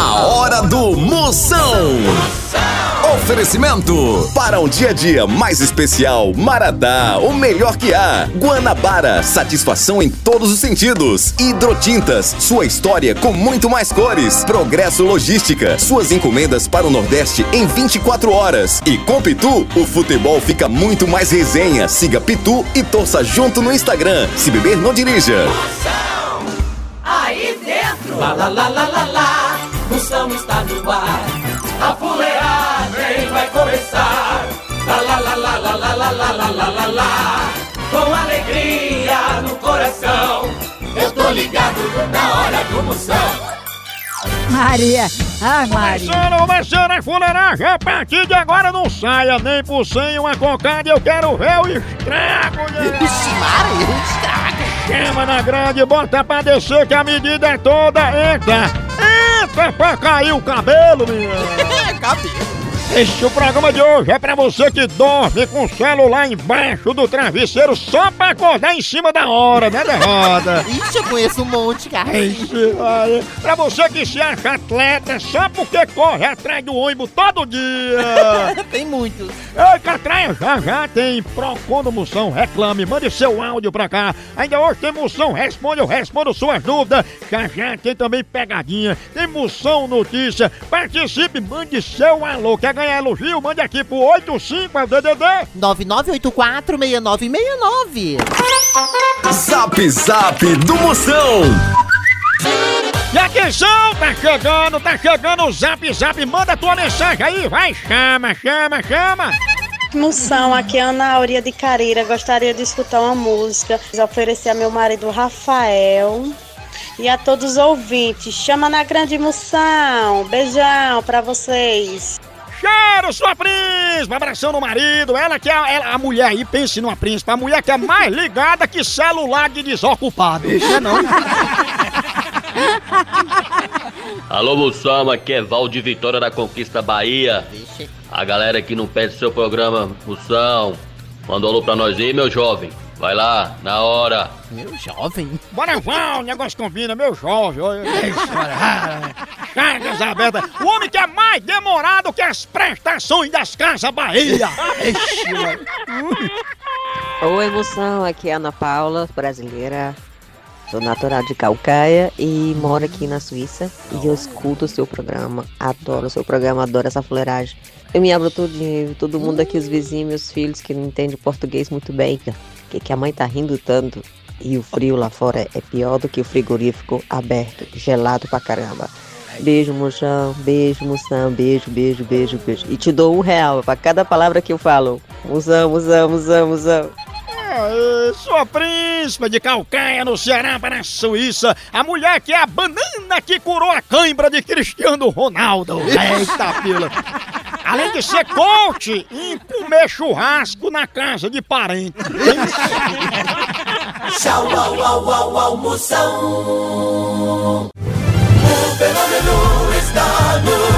A hora do Moção. Oferecimento para um dia a dia mais especial, Maratá, o melhor que há. Guanabara, satisfação em todos os sentidos. Hidrotintas, sua história com muito mais cores. Progresso Logística, suas encomendas para o Nordeste em 24 horas. E com Pitu, o futebol fica muito mais resenha. Siga Pitu e torça junto no Instagram. Se beber, não dirija. Aí dentro, lá lá lá lá lá lá, Moção está no ar. A fuleagem vai começar. Lá lá lá lá lá lá lá lá lá lá lá lá. Com alegria no coração, eu tô ligado na hora do Moção. Maria, ah Maria. Começando, começando a fuleiragem, a partir de agora não saia nem por cem uma cocada, eu quero ver o estrago, né? Vixe, Maria, um estrago. Chama na grande, bota pra descer que a medida é toda, entra, entra pra cair o cabelo. É, cabelo. Este o programa de hoje é pra você que dorme com o celular embaixo do travesseiro só pra acordar em cima da hora, né, derrota? Ixi, eu conheço um monte, cara. Ixi, olha, Pra você que se acha atleta só porque corre atrás do ônibus todo dia. Tem muitos. Ei, Catraia, já já tem Procon do Moção, reclame, mande seu áudio pra cá. Ainda hoje tem Moção, responde, eu respondo suas dúvidas. Já já tem também pegadinha, tem Moção Notícia. Participe, mande seu alô. Quer ganhar elogio? Mande aqui pro 85 é o DDD. 9984-6969. Zap Zap do Moção. E atenção, tá chegando, tá chegando o Zap Zap. Manda tua mensagem aí, vai, chama, chama, chama. Moção, aqui é Ana Auria de Careira. Gostaria de escutar uma música. Oferecer a meu marido Rafael e a todos os ouvintes. Chama na grande moção. Beijão pra vocês. Cheiro, sua príncipe! Abração no marido. Ela que é a, ela- a mulher aí, pense numa príncipe. A mulher que é mais ligada que celular de desocupado. Não é não? Alô, Moção, aqui é Val de Vitória da Conquista Bahia. A galera que não perde seu programa, Moção, manda um alô pra nós aí, meu jovem. Vai lá, na hora. Meu jovem. Bora, Val, o negócio combina, meu jovem. Chagas abertas. O homem que é mais demorado que as prestações das Casas Bahia. Ixi. Oi, moção, aqui é a Ana Paula, brasileira. Sou natural de Calcaia e moro aqui na Suíça. E eu escuto o seu programa, adoro o seu programa, adoro essa fuleiragem. Eu me abro tudinho, todo mundo aqui, os vizinhos, meus filhos que não entendem português muito bem, que, que a mãe tá rindo tanto. E o frio lá fora é pior do que o frigorífico aberto, gelado pra caramba. Beijo, moção, beijo, moção, beijo, beijo, beijo, beijo. E te dou um real pra cada palavra que eu falo. Moção, moção, moção, moção. Aê, sua príncipe de Calcaia, no Ceará, para a Suíça. A mulher que é a banana que curou a cãibra de Cristiano Ronaldo. Eita, pila. Além de ser coach em comer churrasco na casa de parente. Tchau, au, au, au, au, Moção. O fenômeno está no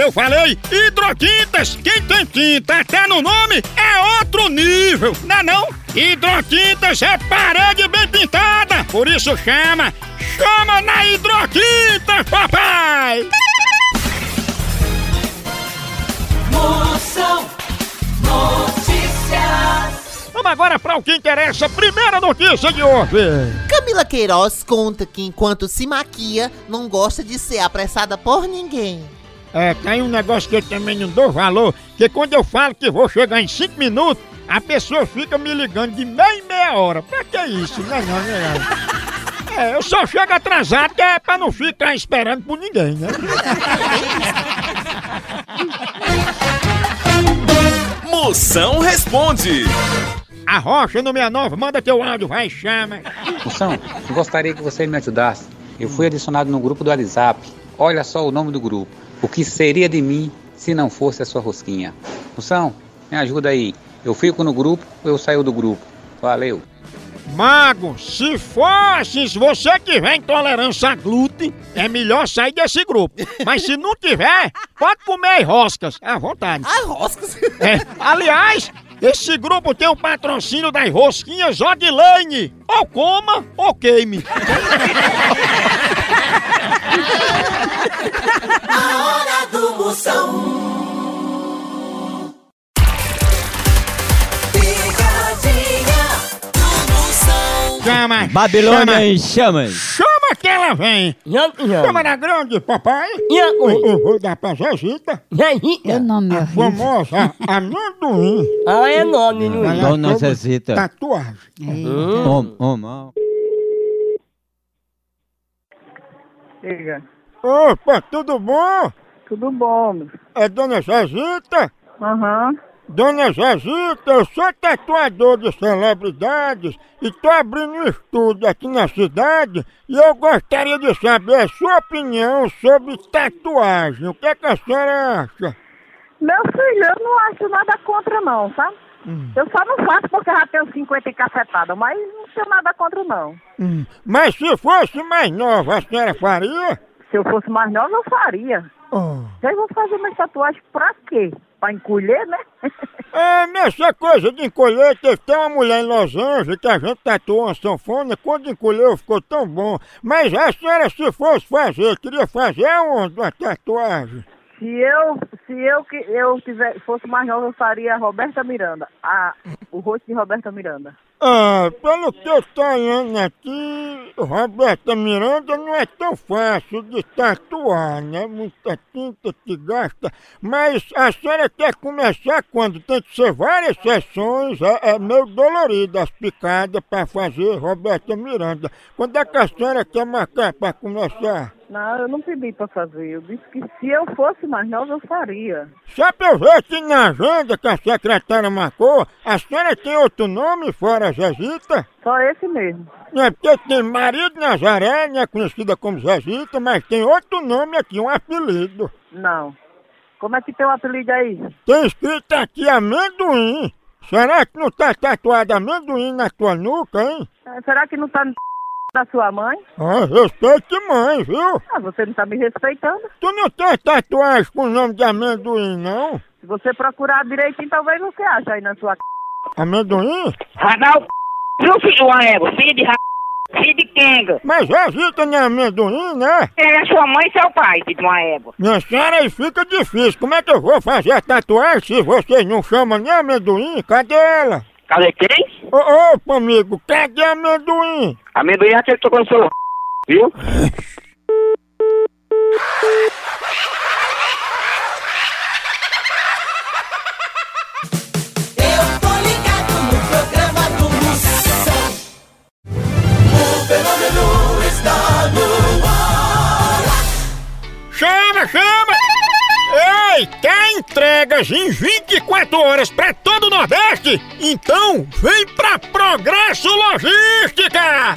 Eu falei hidrotintas, quem tem tinta até no nome é outro nível, não é não? Hidrotintas é parede bem pintada, por isso chama, chama na hidrotintas, papai! Moção Notícias. Vamos agora para o que interessa, primeira notícia de hoje. Camila Queiroz conta que enquanto se maquia, não gosta de ser apressada por ninguém. É, tem um negócio que eu também não dou valor, que quando eu falo que vou chegar em 5 minutos, a pessoa fica me ligando de meia em meia hora. Pra que isso? Não é não, não é não. É, eu só chego atrasado que é pra não ficar esperando por ninguém, né? Moção responde. A Rocha no 69, manda teu áudio, vai, chama. Moção, eu gostaria que você me ajudasse. Eu fui adicionado no grupo do WhatsApp. Olha só o nome do grupo. O que seria de mim se não fosse a sua rosquinha? Moção, me ajuda aí. Eu fico no grupo ou eu saio do grupo? Valeu. Mago, se fosse, se você tiver intolerância a glúten, é melhor sair desse grupo. Mas se não tiver, pode comer roscas, à vontade. Ai, roscas. É, aliás, esse grupo tem o patrocínio das rosquinhas Odilane. Ou coma ou queime. A hora do Moção. Picadinha do Moção. Chama. Babilônia em chamas. Chama que ela vem. Chama na grande, papai. Eu, eu vou dar pra Zezita. Eu não me horrível. Famosa amendoim. Ah, é nome, não Ela Dona Zezita. Tatuagem. Om, om, om. Diga. Opa, tudo bom? Tudo bom? É Dona Zezita? Aham. Dona Zezita, eu sou tatuador de celebridades e tô abrindo um estúdio aqui na cidade e eu gostaria de saber a sua opinião sobre tatuagem. O que, é que a senhora acha? Meu filho, eu não acho nada contra não, sabe? Eu só não faço porque já tenho 50 e cacetada, mas não tenho nada contra não. Hum, Mas se fosse mais nova, a senhora faria? Se eu fosse mais nova, eu faria. Oh. Já vou fazer minhas tatuagens pra quê? Pra encolher, né? É, nessa coisa de encolher, teve até uma mulher em Los Angeles que a gente tatuou uma sanfona, quando encolheu ficou tão bom. Mas a senhora, se fosse fazer, queria fazer onde uma tatuagem? Se eu, se eu que eu tiver, fosse mais nova, eu faria Roberta Miranda. A, o rosto de Roberta Miranda. Ah, pelo que eu tô olhando aqui, Roberta Miranda não é tão fácil de tatuar, né? Muita tinta que gasta. Mas a senhora quer começar quando? Tem que ser várias sessões, é, é meio dolorido as picadas pra fazer Roberta Miranda. Quando é que a senhora quer marcar pra começar? Não, eu não pedi pra fazer. Eu disse que se eu fosse mais nova, eu faria. Só pra eu ver aqui na agenda que a secretária marcou, a senhora tem outro nome fora Zezita? Só esse mesmo. Não é porque tem Maria de Nazaré, né, conhecida como Zezita, mas tem outro nome aqui, um apelido. Não. Como é que tem o apelido aí? Tem escrito aqui amendoim. Será que não tá tatuado amendoim na tua nuca, hein? Ah, Será que não tá no da sua mãe? Ah, respeite mãe, viu? Ah, você não tá me respeitando. Tu não tem tatuagem com o nome de amendoim, não? Se você procurar direitinho, talvez você ache aí na sua c... Amendoim? Radal, viu, filho de uma égua? Filho de ra... Filho de quenga. Mas Zezita não é amendoim, né? É sua mãe e seu pai, filho de uma égua. Minha senhora, aí fica difícil. Como é que eu vou fazer a tatuagem se vocês não chamam nem amendoim? Cadê ela? Cadê quem? Ô, opa, amigo, cadê amendoim? Amendoim é aquele que tocou no seu viu? entregas em 24 horas pra todo o Nordeste? Então vem pra Progresso Logística!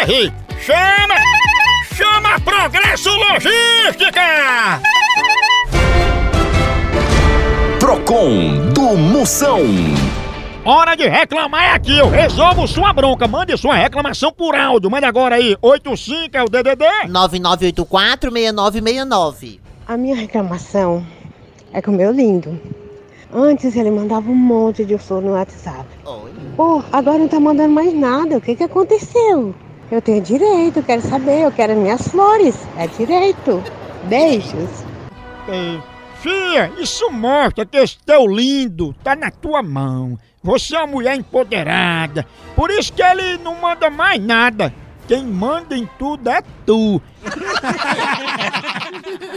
Chama! Chama Progresso Logística! Procon do Moção. Hora de reclamar é aqui, eu resolvo sua bronca. Mande sua reclamação por áudio. Mande agora aí, 85 é o DDD. 9984-6969. A minha reclamação é com o meu lindo. Antes ele mandava um monte de flor no WhatsApp. Pô, agora não tá mandando mais nada. O que que aconteceu? Eu tenho direito, quero saber, eu quero minhas flores. É direito. Beijos. Ei, Fia, isso mostra que esse teu lindo tá na tua mão. Você é uma mulher empoderada. Por isso que ele não manda mais nada. Quem manda em tudo é tu.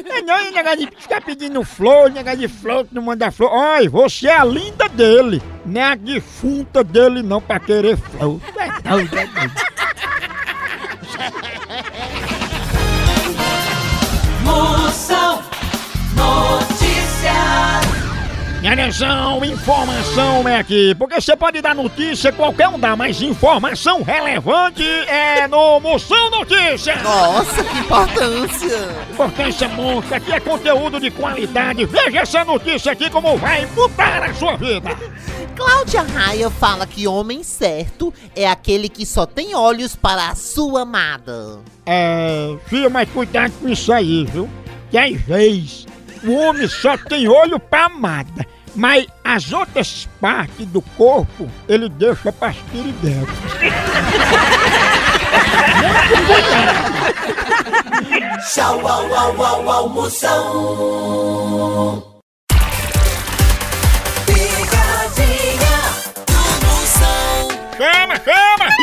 É não, negócio de ficar pedindo flor, negócio de flor, que não manda flor. Olha, você é a linda dele. Não é a defunta dele não pra querer flor. É doido, é doido. Atenção, informação é aqui. Porque você pode dar notícia, qualquer um dá, mas informação relevante é no Moção Notícias. Nossa, que importância! Importância monstro, aqui é conteúdo de qualidade. Veja essa notícia aqui como vai mudar a sua vida. Cláudia Raia fala que homem certo é aquele que só tem olhos para a sua amada. É, filha, mas cuidado com isso aí, viu? Que às vezes o homem só tem olho pra amada, mas as outras partes do corpo ele deixa pras piriguetas. Tchau, au, au, au, au, Moção. Picadinha do Moção. Chama, chama!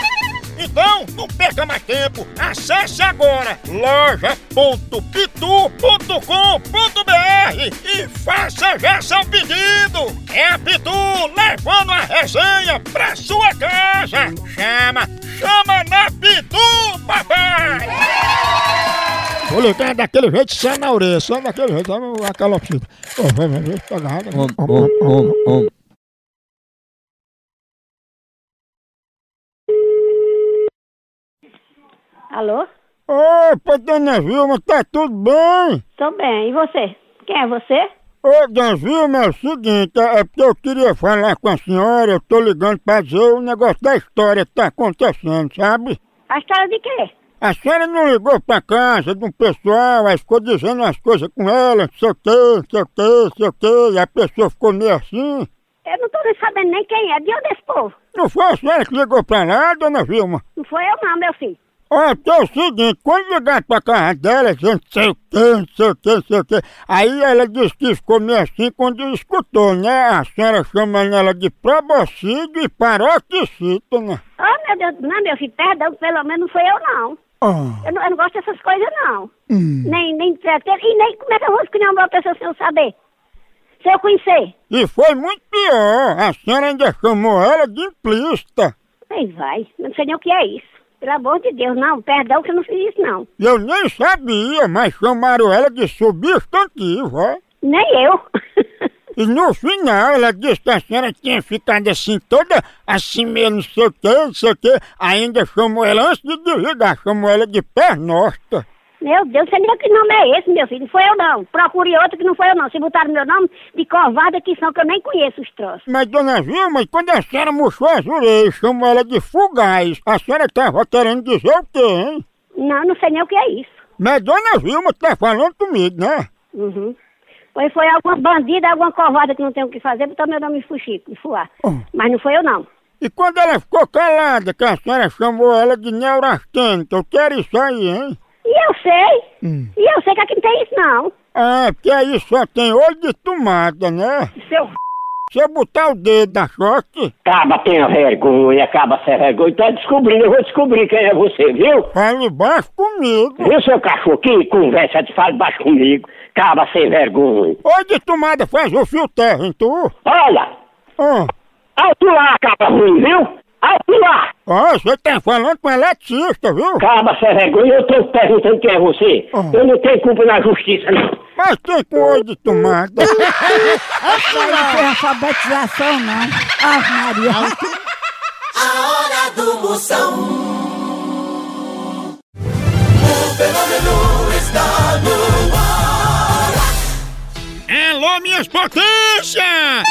Então, não perca mais tempo. Acesse agora loja.pitu.com.br e faça já seu pedido. É a Pitu levando a resenha pra sua casa. Chama, chama na Pitu, papai! Vou ligar daquele jeito só na orelha, só daquele jeito, sabe aquela fita. Ô, vai, vai, vai, pegar água. Om, om, om, om. Alô? Opa, dona Vilma, tá tudo bem? Tô bem. E você? Quem é você? Ô, dona Vilma, é o seguinte, é porque eu queria falar com a senhora, eu tô ligando pra dizer o negócio da história que tá acontecendo, sabe? A história de quê? A senhora não ligou pra casa de um pessoal, aí ficou dizendo umas coisas com ela, não sei o quê, não sei o quê, não sei o quê, e a pessoa ficou meio assim. Eu não tô nem sabendo nem quem é. De onde é esse povo? Não foi a senhora que ligou pra lá, dona Vilma? Não foi eu não, meu filho. Ó, que é o seguinte, quando ligar pra casa dela, dizendo não sei o quê, não sei o quê, não sei o quê, aí ela disse que ficou meio assim quando escutou, né? A senhora chamando ela de probocídio e paroxicita, né? Oh, meu Deus. Não, meu filho, perdão, pelo menos não foi eu não. Ah, Eu não, eu não gosto dessas coisas não. hum. Nem, nem. E nem como é que eu vou escolher uma pessoa sem eu saber? Se eu conhecer. E foi muito pior, a senhora ainda chamou ela de implícita. Aí vai. Não sei nem o que é isso. Pelo amor de Deus, não. Perdão que eu não fiz isso não. Eu nem sabia, mas chamaram ela de substantivo, ó. Nem eu. E no final ela disse que a senhora tinha ficado assim, toda assim meio não sei o que, não sei o que. Ainda chamou ela, antes de desligar, chamou ela de pernosta. Meu Deus, você nem que nome é esse, meu filho? Não foi eu não. Procure outro que não foi eu não. Se botaram meu nome de covarde que são, que eu nem conheço os troços. Mas, dona Vilma, quando a senhora murchou as orelhas, chamou ela de fugaz, a senhora tava querendo dizer o quê, hein? Não, não sei nem o que é isso. Mas dona Vilma tá falando comigo, né? Uhum. Pois foi alguma bandida, alguma covarde que não tem o que fazer, botou meu nome em fuxico, em fuá. Mas não foi eu não. E quando ela ficou calada, que a senhora chamou ela de neurastênica, eu quero isso aí, hein? E eu sei. E eu sei que aqui não tem isso não. É, porque aí só tem olho de tomada, né? Seu Se eu botar o dedo na sorte... Acaba tenha vergonha, acaba sem vergonha. Tá descobrindo, eu vou descobrir quem é você, viu? Fale baixo comigo. Viu, seu cachorro? Que conversa de fale baixo comigo. Acaba sem vergonha. Olho de tomada faz o fio terra em tu. Olha! Ah. Alto lá, acaba ruim, viu? Alto lá! Ó, você tá falando com eletricista, viu? Acaba sem vergonha, eu tô perguntando quem é você. Eu não tenho culpa na justiça, não. Mas tem olho de tomada. Isso aí não tem alfabetização, não. Ah, Maria. A hora do Moção. O fenômeno está no ar. Alô, minhas potências!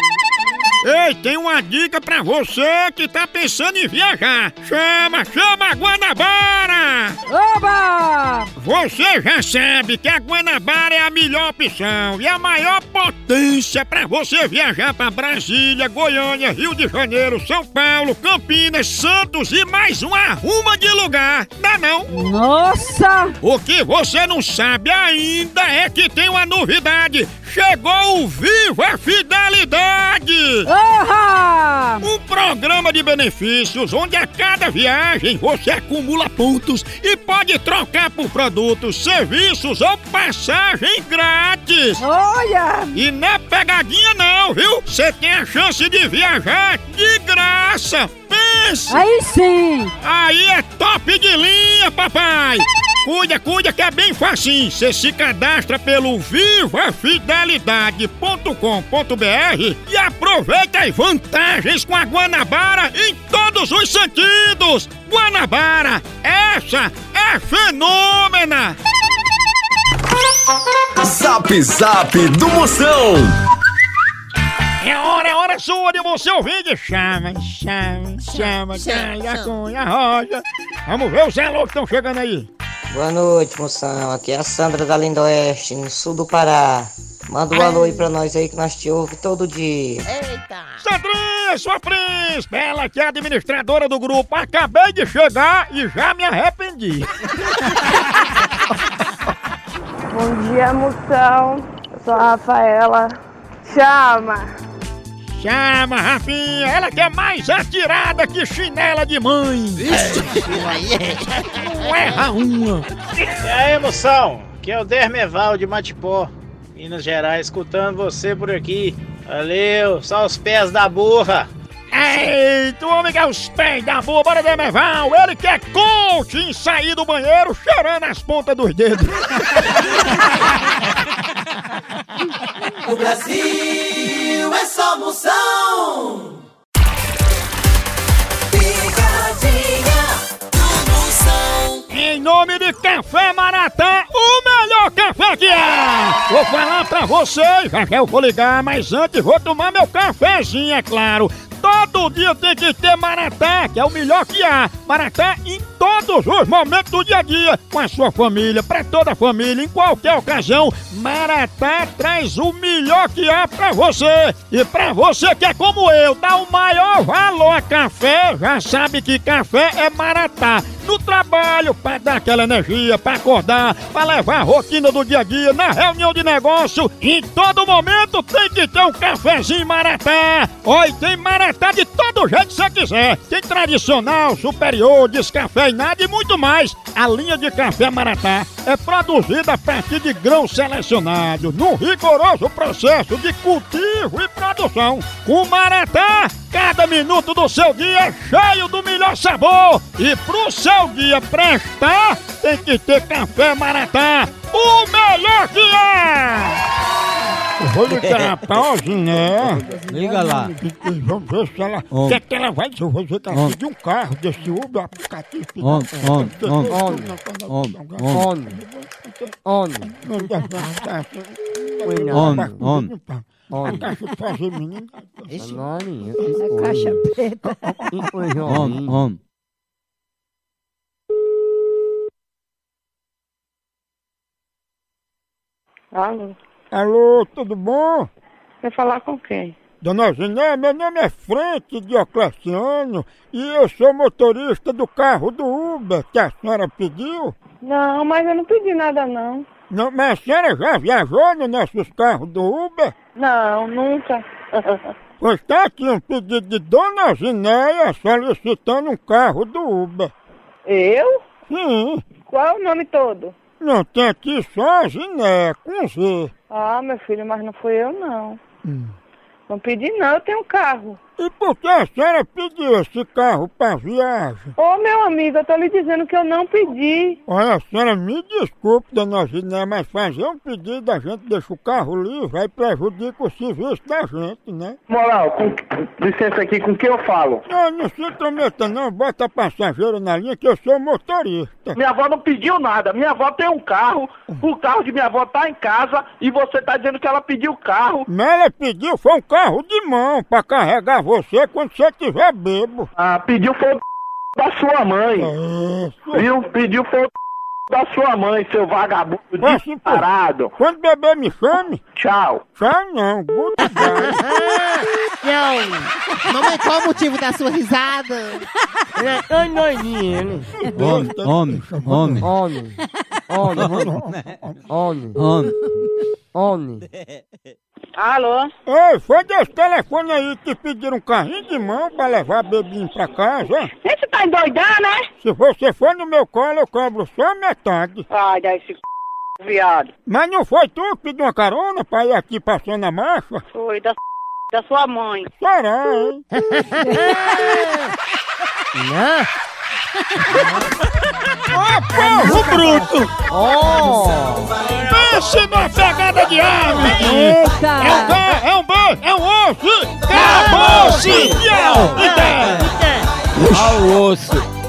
Ei, tem uma dica pra você que tá pensando em viajar. Chama, chama a Guanabara! Oba! Você já sabe que a Guanabara é a melhor opção e a maior potência pra você viajar pra Brasília, Goiânia, Rio de Janeiro, São Paulo, Campinas, Santos e mais uma arruma de lugar. Dá não? Nossa! O que você não sabe ainda é que tem uma novidade. Chegou o Viva Fidelidade! Orra! Um programa de benefícios onde a cada viagem você acumula pontos e pode trocar por produtos, serviços ou passagem grátis. Olha! E não é pegadinha não, viu? Você tem a chance de viajar de graça. Aí sim! Aí é top de linha, papai! Cuida, cuida que é bem facinho. Você se cadastra pelo vivafidelidade.com.br e aproveita as vantagens com a Guanabara em todos os sentidos. Guanabara, essa é fenômena! Zap Zap do Moção. É hora, é hora sua de você ouvir de chama, chama, chama, ganha, cunha, roja. Vamos ver os alô que estão chegando aí. Boa noite, moção. Aqui é a Sandra da Linda Oeste, no sul do Pará. Manda um alô aí pra nós aí que nós te ouve todo dia. Sandrinha, sua príncipe, ela que é administradora do grupo. Acabei de chegar e já me arrependi. Bom dia, moção. Eu sou a Rafaela. Chama! Chama, Rafinha, ela que é mais atirada que chinela de mãe. Não erra uma. E aí, moção? Aqui é o Dermeval de Matipó, Minas Gerais, escutando você por aqui. Valeu, só os pés da burra. Eita, o homem que é os pés da boa, bora Demeval, ele que é coach em sair do banheiro cheirando as pontas dos dedos. O Brasil é só moção. Picadinha do Moção. Em nome de Café Maratá, o melhor café que é! Vou falar pra vocês, já já eu vou ligar, mas antes vou tomar meu cafezinho, é claro. Todo dia tem que ter Maratá, que é o melhor que há. Maratá em todos os momentos do dia a dia, com a sua família, pra toda a família, em qualquer ocasião. Maratá traz o melhor que há pra você. E pra você que é como eu, dá o maior valor a café, já sabe que café é Maratá. No trabalho, pra dar aquela energia, pra acordar, pra levar a rotina do dia a dia, na reunião de negócio, em todo momento tem que ter um cafezinho Maratá. Oi, tem Maratá de todo jeito que você quiser. Tem tradicional, superior, descafeinado e muito mais. A linha de café Maratá é produzida a partir de grãos selecionados, num rigoroso processo de cultivo e produção. Com Maratá, cada minuto do seu dia é cheio do melhor sabor. E pro seu dia prestar, tem que ter café Maratá, o melhor que é! Eu Vou ligar pra Ozinha. Liga lá. Vamos ver se ela. O que é que ela vai dizer? Eu vou dizer que ela pediu um carro desse Uber aplicativo. Homem, homem, homem, homem, homem. Homem. Homem, homem. A caixa de fazer menino. Maninha, É caixa preta. Homem, homem. Alô? Alô, tudo bom? Quer falar com quem? Dona Ziné, meu nome é Frente Diocleciano e eu sou motorista do carro do Uber que a senhora pediu. Não, mas eu não pedi nada não. Não, mas a senhora já viajou nos nossos carros do Uber? Não, nunca. Pois está aqui um pedido de Dona Zinéia solicitando um carro do Uber. Eu? Sim. Qual é o nome todo? Não, tem aqui só Zinéia, com Z. Ah, meu filho, mas não fui eu não. Não pedi não, eu tenho um carro. E por que a senhora pediu esse carro para viagem? Ô meu amigo, eu tô lhe dizendo que eu não pedi. Olha, a senhora me desculpe, dona Ziné, mas fazer um pedido, a gente deixa o carro livre, aí prejudica o serviço da gente, né? Moral, com, licença aqui, com quem eu falo? Não, não se intrometa não, bota passageiro na linha que eu sou motorista. Minha avó não pediu nada. Minha avó tem um carro, o carro de minha avó tá em casa e você tá dizendo que ela pediu o carro. Mas ela pediu foi um carro de mão pra carregar você quando você tiver bebo. Ah, pediu foi o da sua mãe. Viu? Pediu foi o da sua mãe, seu vagabundo Assim, pô, disparado. Quando beber me chame. Tchau. Tchau não. Não, mamãe, qual o motivo da sua risada? Ele é tão doidinho, ele. Homem, homem, homem. Homem. Homem. Homem. Homem. Alô? Ei, foi desse telefone aí que pediram um carrinho de mão pra levar bebinho pra casa. Esse tá endoidando, né? Se você for no meu colo, eu cobro só metade. Ai, dá esse c... viado. Mas não foi tu que pediu uma carona pra ir aqui passando a marcha? Foi da da sua mãe. Será, hein? Não. Ô, povo bruto! Oh! Pense na pegada de ave! Eita! É um K, é um B, é um osso! Acabou-se! Tchau! Ao osso.